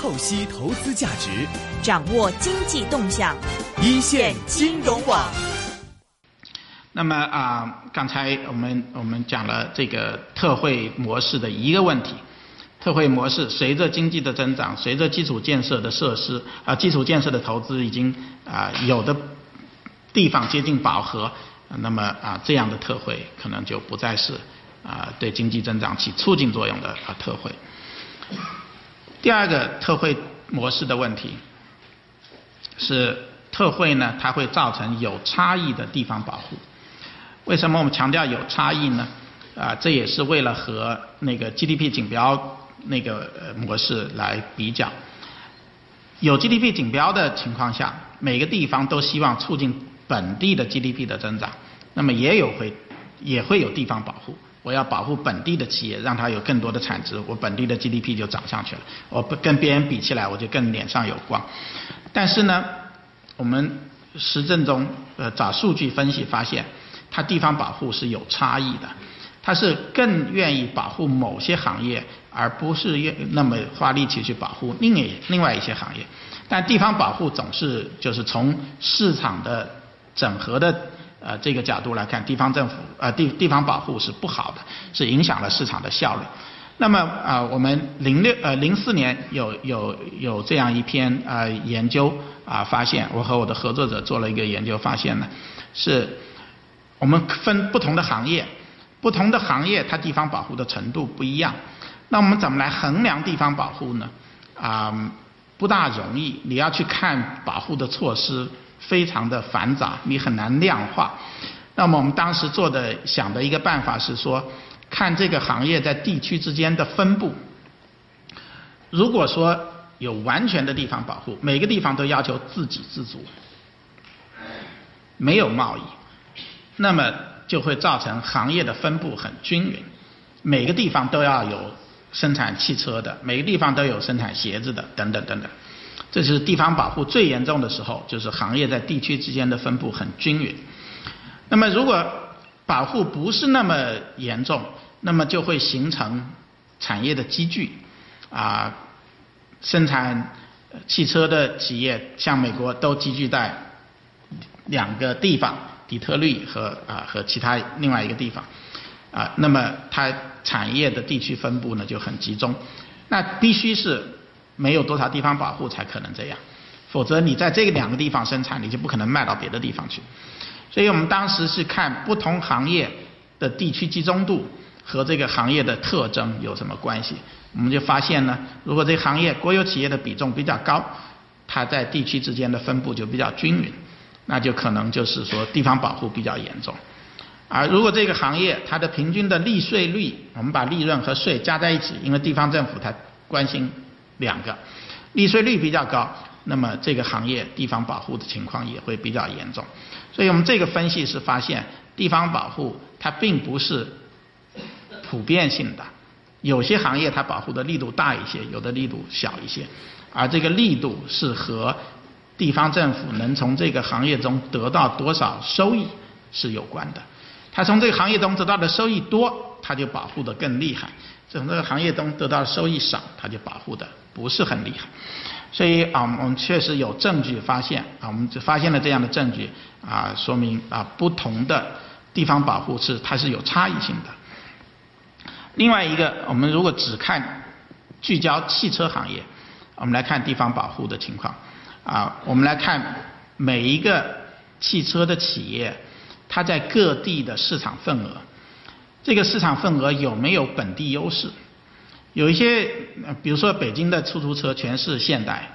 透析投资价值，掌握经济动向，一线金融网。那么啊，刚才我们我们讲了这个特惠模式的一个问题。特惠模式随着经济的增长，随着基础建设的设施啊，基础建设的投资已经啊有的地方接近饱和，那么啊这样的特惠可能就不再是啊对经济增长起促进作用的啊特惠。第二个特惠模式的问题是特惠呢，它会造成有差异的地方保护。为什么我们强调有差异呢？啊，这也是为了和那个 GDP 锦标那个模式来比较。有 GDP 锦标的情况下，每个地方都希望促进本地的 GDP 的增长，那么也有会也会有地方保护。我要保护本地的企业，让它有更多的产值，我本地的 GDP 就涨上去了。我不跟别人比起来，我就更脸上有光。但是呢，我们实证中呃找数据分析发现，它地方保护是有差异的。它是更愿意保护某些行业，而不是愿那么花力气去保护另一另外一些行业。但地方保护总是就是从市场的整合的呃这个角度来看，地方政府呃地地方保护是不好的，是影响了市场的效率。那么啊，我们零六呃零四年有有有这样一篇呃研究啊发现，我和我的合作者做了一个研究，发现呢是我们分不同的行业。不同的行业，它地方保护的程度不一样。那我们怎么来衡量地方保护呢？啊，不大容易。你要去看保护的措施，非常的繁杂，你很难量化。那么我们当时做的想的一个办法是说，看这个行业在地区之间的分布。如果说有完全的地方保护，每个地方都要求自给自足，没有贸易，那么。就会造成行业的分布很均匀，每个地方都要有生产汽车的，每个地方都有生产鞋子的，等等等等。这是地方保护最严重的时候，就是行业在地区之间的分布很均匀。那么如果保护不是那么严重，那么就会形成产业的积聚，啊，生产汽车的企业像美国都集聚在两个地方。底特律和啊和其他另外一个地方，啊，那么它产业的地区分布呢就很集中，那必须是没有多少地方保护才可能这样，否则你在这两个地方生产，你就不可能卖到别的地方去。所以我们当时是看不同行业的地区集中度和这个行业的特征有什么关系，我们就发现呢，如果这行业国有企业的比重比较高，它在地区之间的分布就比较均匀。那就可能就是说地方保护比较严重，而如果这个行业它的平均的利税率，我们把利润和税加在一起，因为地方政府它关心两个，利税率比较高，那么这个行业地方保护的情况也会比较严重。所以我们这个分析是发现，地方保护它并不是普遍性的，有些行业它保护的力度大一些，有的力度小一些，而这个力度是和。地方政府能从这个行业中得到多少收益是有关的，他从这个行业中得到的收益多，他就保护的更厉害；从这个行业中得到的收益少，他就保护的不是很厉害。所以啊，我们确实有证据发现啊，我们就发现了这样的证据啊，说明啊，不同的地方保护是它是有差异性的。另外一个，我们如果只看聚焦汽车行业，我们来看地方保护的情况。啊，我们来看每一个汽车的企业，它在各地的市场份额，这个市场份额有没有本地优势？有一些，比如说北京的出租车全是现代，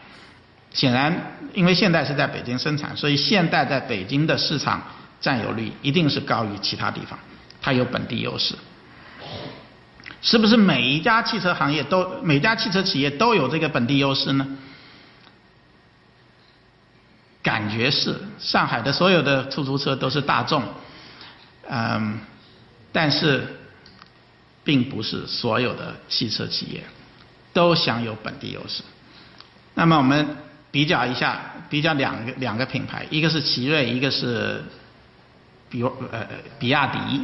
显然因为现代是在北京生产，所以现代在北京的市场占有率一定是高于其他地方，它有本地优势。是不是每一家汽车行业都每家汽车企业都有这个本地优势呢？感觉是上海的所有的出租车都是大众，嗯，但是并不是所有的汽车企业都享有本地优势。那么我们比较一下，比较两个两个品牌，一个是奇瑞，一个是比如呃比亚迪。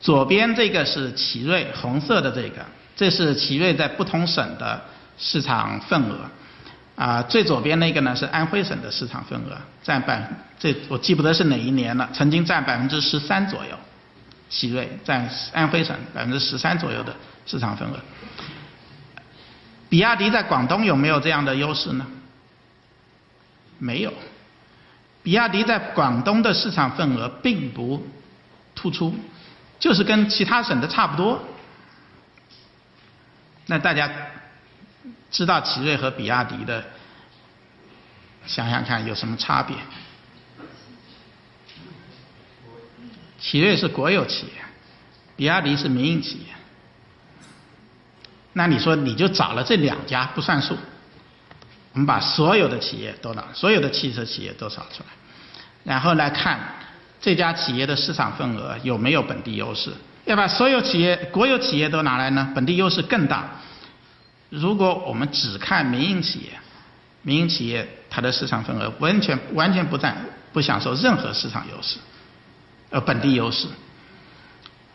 左边这个是奇瑞，红色的这个，这是奇瑞在不同省的市场份额。啊，最左边那个呢是安徽省的市场份额，占百这我记不得是哪一年了，曾经占百分之十三左右。奇瑞占安徽省百分之十三左右的市场份额。比亚迪在广东有没有这样的优势呢？没有。比亚迪在广东的市场份额并不突出，就是跟其他省的差不多。那大家知道奇瑞和比亚迪的，想想看有什么差别？奇瑞是国有企业，比亚迪是民营企业。那你说你就找了这两家不算数，我们把所有的企业都拿，所有的汽车企业都找出来，然后来看这家企业的市场份额有没有本地优势。要把所有企业国有企业都拿来呢，本地优势更大。如果我们只看民营企业，民营企业它的市场份额完全完全不占不享受任何市场优势。呃，本地优势，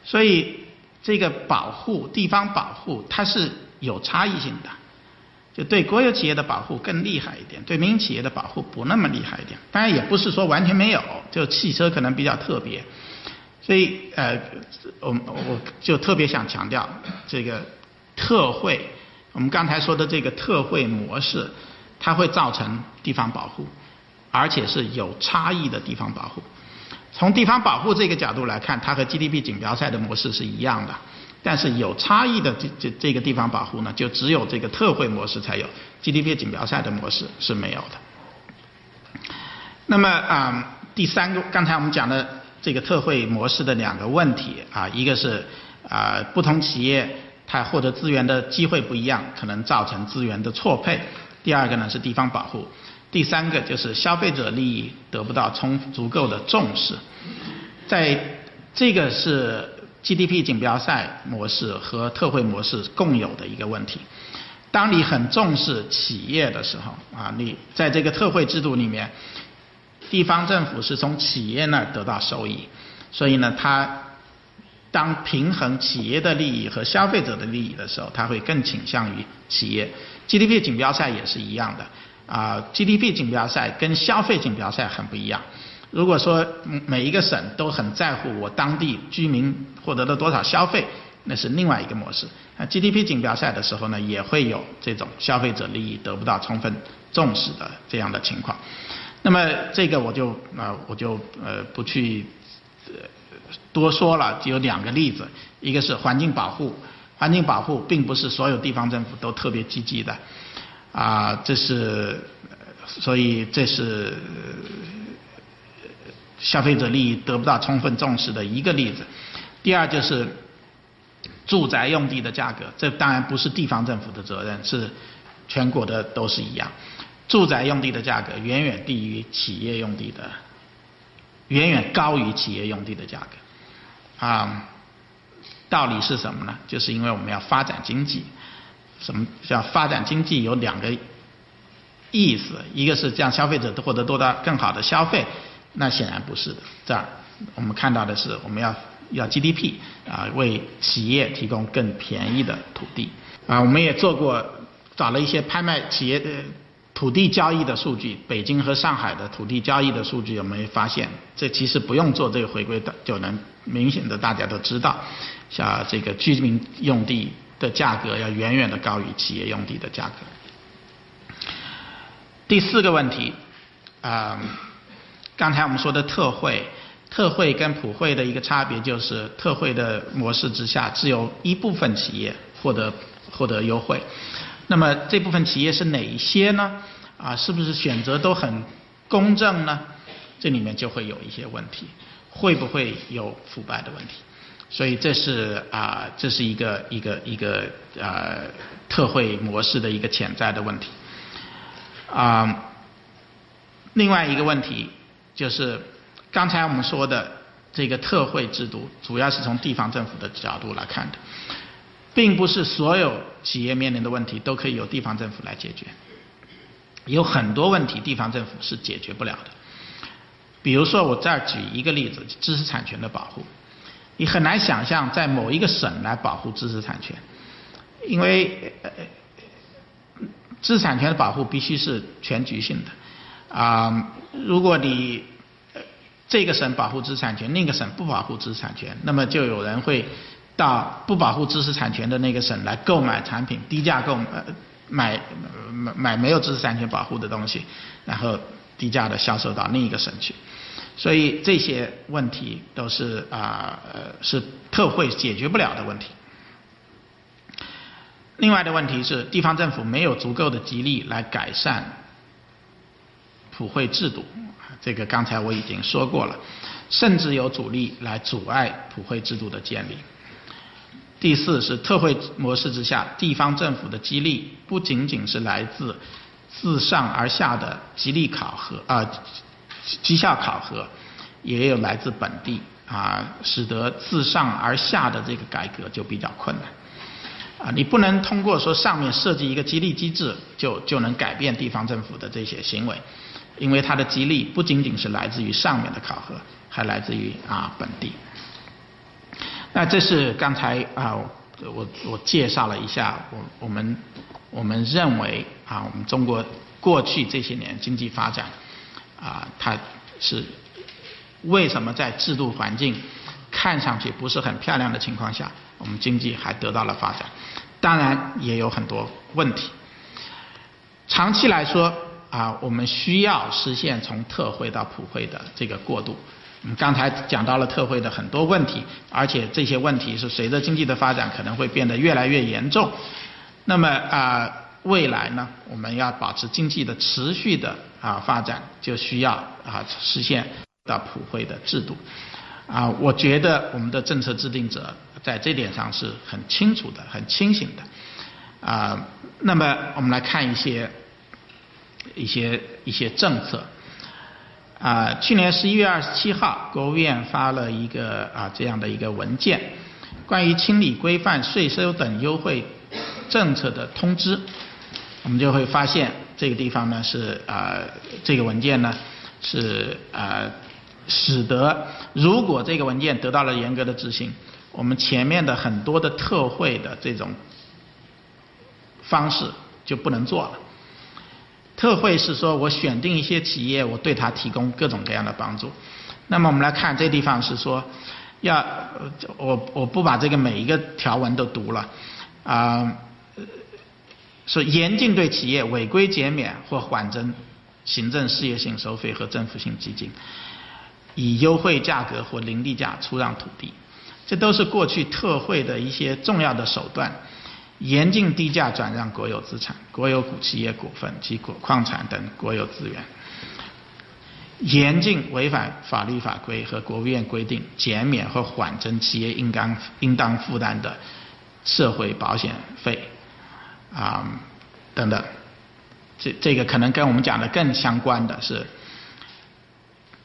所以这个保护地方保护它是有差异性的，就对国有企业的保护更厉害一点，对民营企业的保护不那么厉害一点。当然也不是说完全没有，就汽车可能比较特别，所以呃，我我就特别想强调这个特惠，我们刚才说的这个特惠模式，它会造成地方保护，而且是有差异的地方保护。从地方保护这个角度来看，它和 GDP 锦标赛的模式是一样的，但是有差异的这这这个地方保护呢，就只有这个特惠模式才有，GDP 锦标赛的模式是没有的。那么啊，第三个，刚才我们讲的这个特惠模式的两个问题啊，一个是啊，不同企业它获得资源的机会不一样，可能造成资源的错配；第二个呢是地方保护。第三个就是消费者利益得不到充足够的重视，在这个是 GDP 锦标赛模式和特惠模式共有的一个问题。当你很重视企业的时候，啊，你在这个特惠制度里面，地方政府是从企业那儿得到收益，所以呢，它当平衡企业的利益和消费者的利益的时候，它会更倾向于企业。GDP 锦标赛也是一样的。啊，GDP 锦标赛跟消费锦标赛很不一样。如果说每一个省都很在乎我当地居民获得了多少消费，那是另外一个模式。啊，GDP 锦标赛的时候呢，也会有这种消费者利益得不到充分重视的这样的情况。那么这个我就啊，我就呃不去多说了，只有两个例子，一个是环境保护，环境保护并不是所有地方政府都特别积极的。啊，这是，所以这是消费者利益得不到充分重视的一个例子。第二就是住宅用地的价格，这当然不是地方政府的责任，是全国的都是一样。住宅用地的价格远远低于企业用地的，远远高于企业用地的价格。啊，道理是什么呢？就是因为我们要发展经济。什么叫发展经济？有两个意思，一个是让消费者获得多大更好的消费，那显然不是的。这儿我们看到的是，我们要要 GDP 啊，为企业提供更便宜的土地啊。我们也做过，找了一些拍卖企业的土地交易的数据，北京和上海的土地交易的数据，有没有发现？这其实不用做这个回归的，就能明显的大家都知道，像这个居民用地。的价格要远远的高于企业用地的价格。第四个问题，啊，刚才我们说的特惠，特惠跟普惠的一个差别就是，特惠的模式之下，只有一部分企业获得获得优惠。那么这部分企业是哪一些呢？啊，是不是选择都很公正呢？这里面就会有一些问题，会不会有腐败的问题？所以这是啊，这是一个一个一个呃特惠模式的一个潜在的问题。啊，另外一个问题就是刚才我们说的这个特惠制度，主要是从地方政府的角度来看的，并不是所有企业面临的问题都可以由地方政府来解决，有很多问题地方政府是解决不了的。比如说我再举一个例子，知识产权的保护。你很难想象在某一个省来保护知识产权，因为呃知识产权的保护必须是全局性的啊。如果你这个省保护知识产权，另一个省不保护知识产权，那么就有人会到不保护知识产权的那个省来购买产品，低价购买买买没有知识产权保护的东西，然后低价的销售到另一个省去。所以这些问题都是啊呃是特惠解决不了的问题。另外的问题是，地方政府没有足够的激励来改善普惠制度。这个刚才我已经说过了，甚至有阻力来阻碍普惠制度的建立。第四是特惠模式之下，地方政府的激励不仅仅是来自自上而下的激励考核啊绩效考核，也有来自本地啊，使得自上而下的这个改革就比较困难啊。你不能通过说上面设计一个激励机制就就能改变地方政府的这些行为。因为它的激励不仅仅是来自于上面的考核，还来自于啊本地。那这是刚才啊我我介绍了一下我我们我们认为啊我们中国过去这些年经济发展啊它是为什么在制度环境看上去不是很漂亮的情况下，我们经济还得到了发展？当然也有很多问题。长期来说。啊，我们需要实现从特惠到普惠的这个过渡。嗯，刚才讲到了特惠的很多问题，而且这些问题是随着经济的发展可能会变得越来越严重。那么啊，未来呢，我们要保持经济的持续的啊发展，就需要啊实现到普惠的制度。啊，我觉得我们的政策制定者在这点上是很清楚的、很清醒的。啊，那么我们来看一些。一些一些政策，啊，去年十一月二十七号，国务院发了一个啊这样的一个文件，关于清理规范税收等优惠政策的通知，我们就会发现这个地方呢是啊这个文件呢是啊使得如果这个文件得到了严格的执行，我们前面的很多的特惠的这种方式就不能做了。特惠是说我选定一些企业，我对它提供各种各样的帮助。那么我们来看这地方是说，要我我不把这个每一个条文都读了啊，说严禁对企业违规减免或缓征行政事业性收费和政府性基金，以优惠价格或零地价出让土地，这都是过去特惠的一些重要的手段。严禁低价转让国有资产、国有股企业股份及国矿产等国有资源；严禁违反法律法规和国务院规定减免或缓征企业应当应当负担的社会保险费啊等等。这这个可能跟我们讲的更相关的是，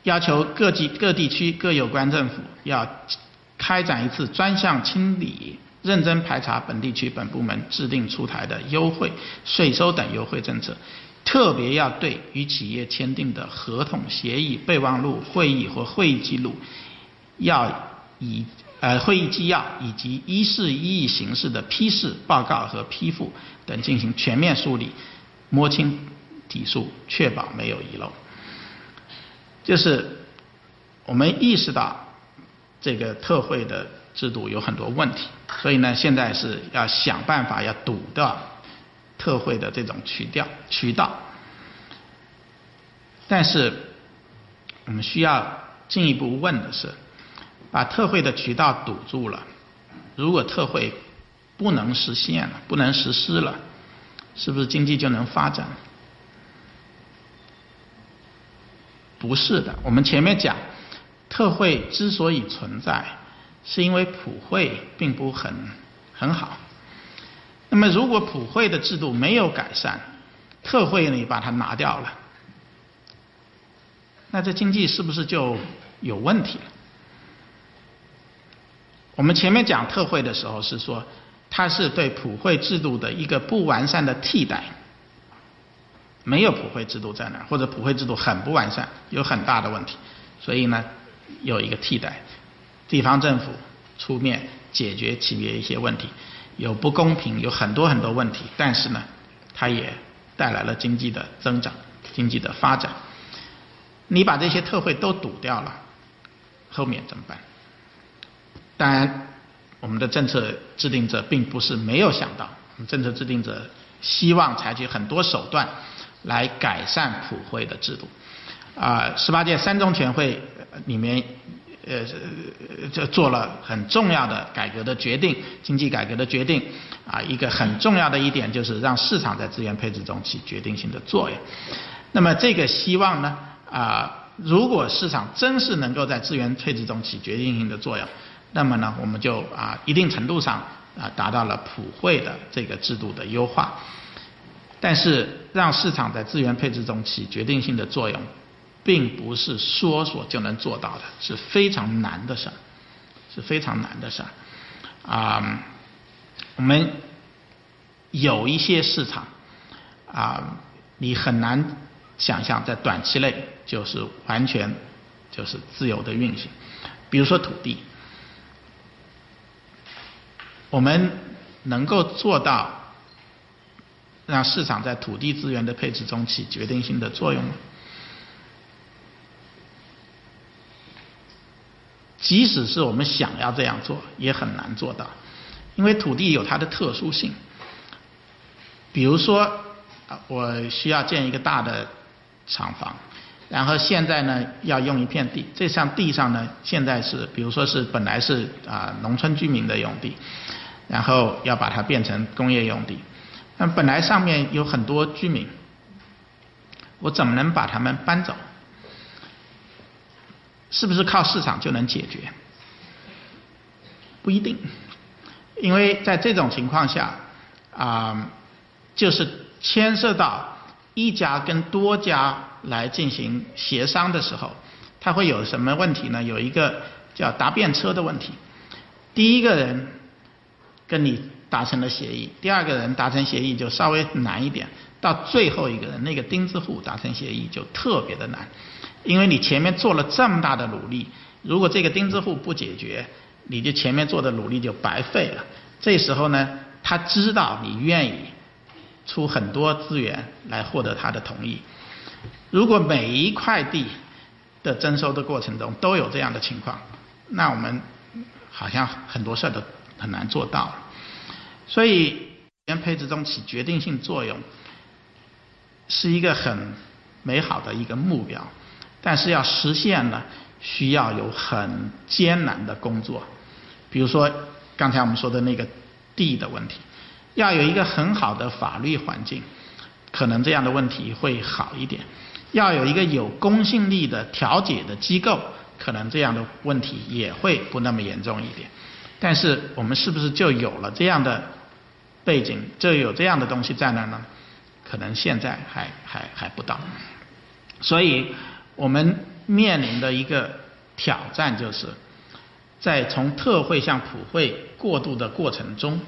要求各级各地区各有关政府要开展一次专项清理。认真排查本地区本部门制定出台的优惠、税收等优惠政策，特别要对与企业签订的合同、协议、备忘录、会议或会议记录，要以呃会议纪要以及一事一议形式的批示报告和批复等进行全面梳理，摸清底数，确保没有遗漏。就是我们意识到这个特惠的。制度有很多问题，所以呢，现在是要想办法要堵掉特惠的这种渠道渠道。但是我们需要进一步问的是，把特惠的渠道堵住了，如果特惠不能实现了，不能实施了，是不是经济就能发展？不是的，我们前面讲，特惠之所以存在。是因为普惠并不很很好，那么如果普惠的制度没有改善，特惠你把它拿掉了，那这经济是不是就有问题了？我们前面讲特惠的时候是说，它是对普惠制度的一个不完善的替代，没有普惠制度在那儿，或者普惠制度很不完善，有很大的问题，所以呢有一个替代。地方政府出面解决企业一些问题，有不公平，有很多很多问题，但是呢，它也带来了经济的增长、经济的发展。你把这些特惠都堵掉了，后面怎么办？当然，我们的政策制定者并不是没有想到，政策制定者希望采取很多手段来改善普惠的制度。啊，十八届三中全会里面。呃，就做了很重要的改革的决定，经济改革的决定，啊，一个很重要的一点就是让市场在资源配置中起决定性的作用。那么这个希望呢，啊，如果市场真是能够在资源配置中起决定性的作用，那么呢，我们就啊一定程度上啊达到了普惠的这个制度的优化。但是让市场在资源配置中起决定性的作用。并不是说说就能做到的，是非常难的事儿，是非常难的事儿。啊，我们有一些市场啊，你很难想象在短期内就是完全就是自由的运行。比如说土地，我们能够做到让市场在土地资源的配置中起决定性的作用吗？即使是我们想要这样做，也很难做到，因为土地有它的特殊性。比如说，啊我需要建一个大的厂房，然后现在呢要用一片地，这上地上呢现在是，比如说是本来是啊农村居民的用地，然后要把它变成工业用地，那本来上面有很多居民，我怎么能把他们搬走？是不是靠市场就能解决？不一定，因为在这种情况下，啊，就是牵涉到一家跟多家来进行协商的时候，他会有什么问题呢？有一个叫答辩车的问题。第一个人跟你达成了协议，第二个人达成协议就稍微难一点，到最后一个人那个钉子户达成协议就特别的难。因为你前面做了这么大的努力，如果这个钉子户不解决，你就前面做的努力就白费了。这时候呢，他知道你愿意出很多资源来获得他的同意。如果每一块地的征收的过程中都有这样的情况，那我们好像很多事儿都很难做到了。所以，资源配置中起决定性作用是一个很美好的一个目标。但是要实现呢，需要有很艰难的工作，比如说刚才我们说的那个地的问题，要有一个很好的法律环境，可能这样的问题会好一点；要有一个有公信力的调解的机构，可能这样的问题也会不那么严重一点。但是我们是不是就有了这样的背景，就有这样的东西在那呢？可能现在还还还不到，所以。我们面临的一个挑战就是，在从特惠向普惠过渡的过程中，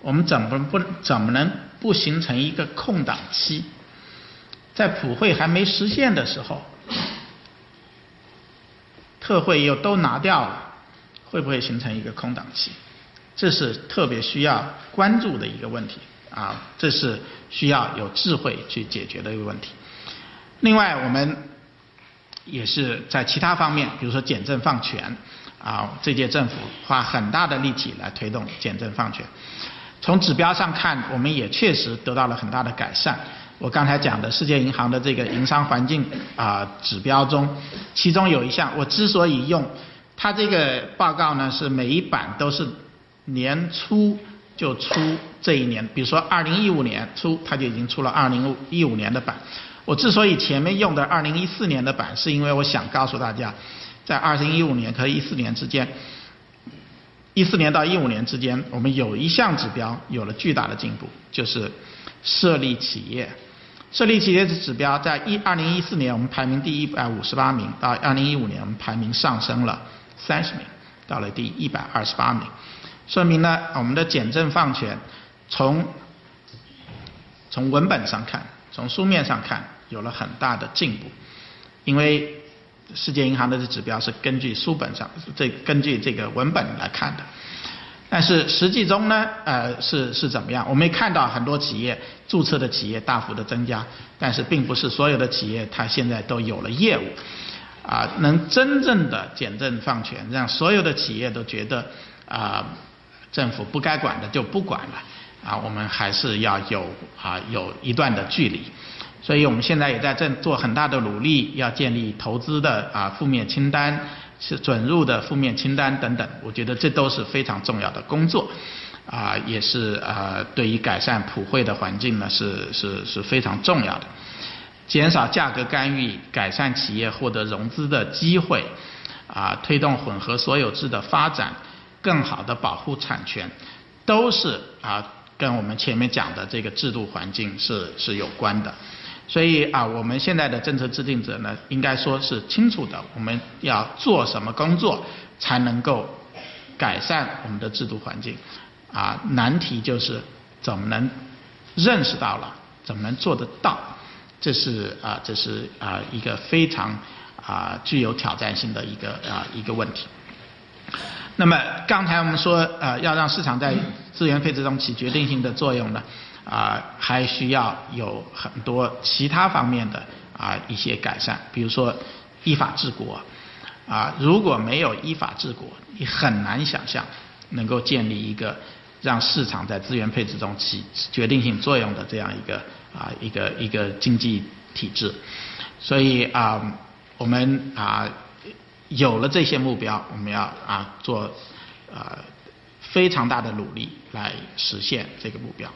我们怎么不怎么能不形成一个空档期？在普惠还没实现的时候，特惠又都拿掉了，会不会形成一个空档期？这是特别需要关注的一个问题啊！这是需要有智慧去解决的一个问题。另外，我们也是在其他方面，比如说简政放权，啊，这届政府花很大的力气来推动简政放权。从指标上看，我们也确实得到了很大的改善。我刚才讲的世界银行的这个营商环境啊指标中，其中有一项，我之所以用它这个报告呢，是每一版都是年初就出这一年，比如说二零一五年初，它就已经出了二零一五年的版。我之所以前面用的二零一四年的版，是因为我想告诉大家，在二零一五年和一四年之间，一四年到一五年之间，我们有一项指标有了巨大的进步，就是设立企业。设立企业的指标，在一二零一四年我们排名第一百五十八名，到二零一五年我们排名上升了三十名，到了第一百二十八名，说明呢我们的简政放权，从从文本上看。从书面上看，有了很大的进步，因为世界银行的指标是根据书本上这根据这个文本来看的。但是实际中呢，呃，是是怎么样？我们也看到很多企业注册的企业大幅的增加，但是并不是所有的企业它现在都有了业务，啊，能真正的简政放权，让所有的企业都觉得啊，政府不该管的就不管了，啊，我们还是要有啊有一段的距离，所以我们现在也在正做很大的努力，要建立投资的啊负面清单。是准入的负面清单等等，我觉得这都是非常重要的工作，啊，也是啊，对于改善普惠的环境呢，是是是非常重要的。减少价格干预，改善企业获得融资的机会，啊，推动混合所有制的发展，更好的保护产权，都是啊，跟我们前面讲的这个制度环境是是有关的。所以啊，我们现在的政策制定者呢，应该说是清楚的，我们要做什么工作才能够改善我们的制度环境。啊，难题就是怎么能认识到了，怎么能做得到，这是啊，这是啊一个非常啊具有挑战性的一个啊一个问题。那么刚才我们说呃，要让市场在资源配置中起决定性的作用呢？啊，还需要有很多其他方面的啊一些改善，比如说依法治国啊，如果没有依法治国，你很难想象能够建立一个让市场在资源配置中起决定性作用的这样一个啊一个一个经济体制。所以啊，我们啊有了这些目标，我们要啊做啊非常大的努力来实现这个目标。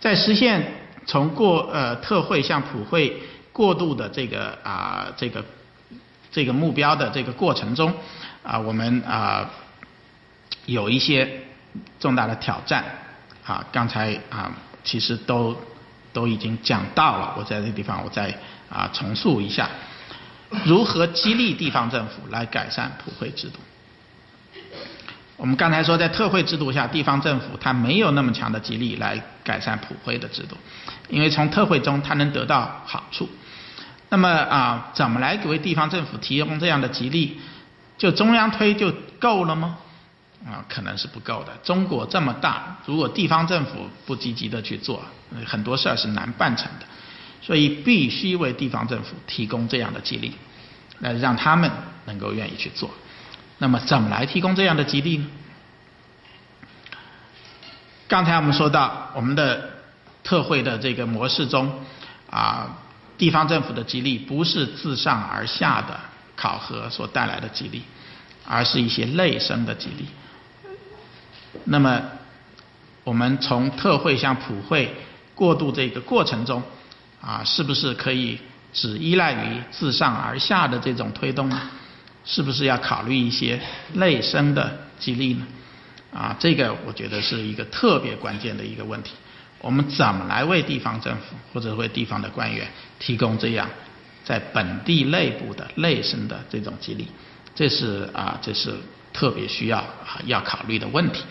在实现从过呃特惠向普惠过渡的这个啊这个这个目标的这个过程中啊，我们啊有一些重大的挑战啊，刚才啊其实都都已经讲到了，我在这个地方我再啊重述一下，如何激励地方政府来改善普惠制度。我们刚才说，在特惠制度下，地方政府它没有那么强的激励来改善普惠的制度，因为从特惠中它能得到好处。那么啊，怎么来为地方政府提供这样的激励？就中央推就够了吗？啊，可能是不够的。中国这么大，如果地方政府不积极的去做，很多事儿是难办成的。所以必须为地方政府提供这样的激励，来让他们能够愿意去做。那么怎么来提供这样的激励呢？刚才我们说到，我们的特惠的这个模式中，啊，地方政府的激励不是自上而下的考核所带来的激励，而是一些内生的激励。那么，我们从特惠向普惠过渡这个过程中，啊，是不是可以只依赖于自上而下的这种推动呢？是不是要考虑一些内生的激励呢？啊，这个我觉得是一个特别关键的一个问题。我们怎么来为地方政府或者为地方的官员提供这样在本地内部的内生的这种激励？这是啊，这是特别需要啊要考虑的问题。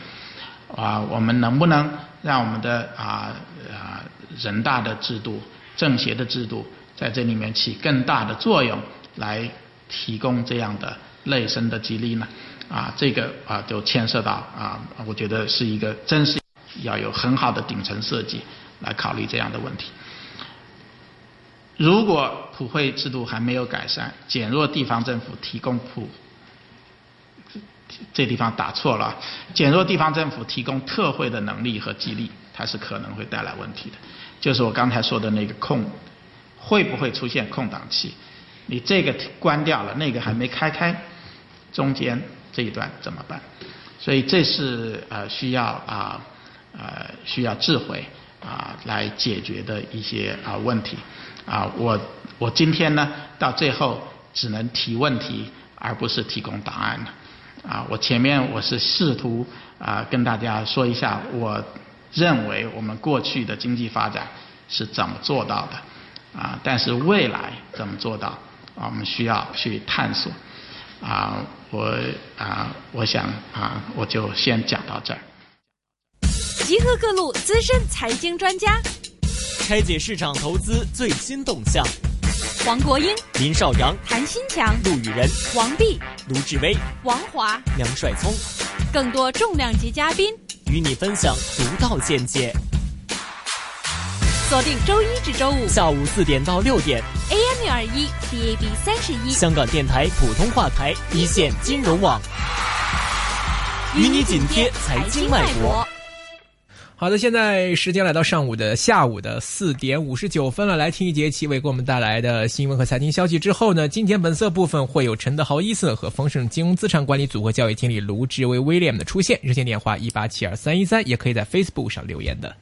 啊，我们能不能让我们的啊啊人大的制度、政协的制度在这里面起更大的作用来？提供这样的内生的激励呢？啊，这个啊就牵涉到啊，我觉得是一个真是要有很好的顶层设计来考虑这样的问题。如果普惠制度还没有改善，减弱地方政府提供普，这地方打错了，减弱地方政府提供特惠的能力和激励，它是可能会带来问题的。就是我刚才说的那个空，会不会出现空档期？你这个关掉了，那个还没开开，中间这一段怎么办？所以这是呃需要啊呃需要智慧啊来解决的一些啊问题啊我我今天呢到最后只能提问题而不是提供答案了啊我前面我是试图啊跟大家说一下我认为我们过去的经济发展是怎么做到的啊但是未来怎么做到？啊，我们需要去探索。啊，我啊，我想啊，我就先讲到这儿。集合各路资深财经专家，拆解市场投资最新动向。黄国英、林少阳、谭新强、陆羽仁、王碧、卢志威、王华、梁帅聪。更多重量级嘉宾与你分享独到见解。锁定周一至周五下午四点到六点，AM 六二一，DAB 三十一，香港电台普通话台一线金融网，与你紧贴财经脉搏。好的，现在时间来到上午的下午的四点五十九分了，来听一节齐伟给我们带来的新闻和财经消息之后呢，今天本色部分会有陈德豪伊森和丰盛金融资产管理组合交易经理卢志威威廉的出现，热线电话一八七二三一三，也可以在 Facebook 上留言的。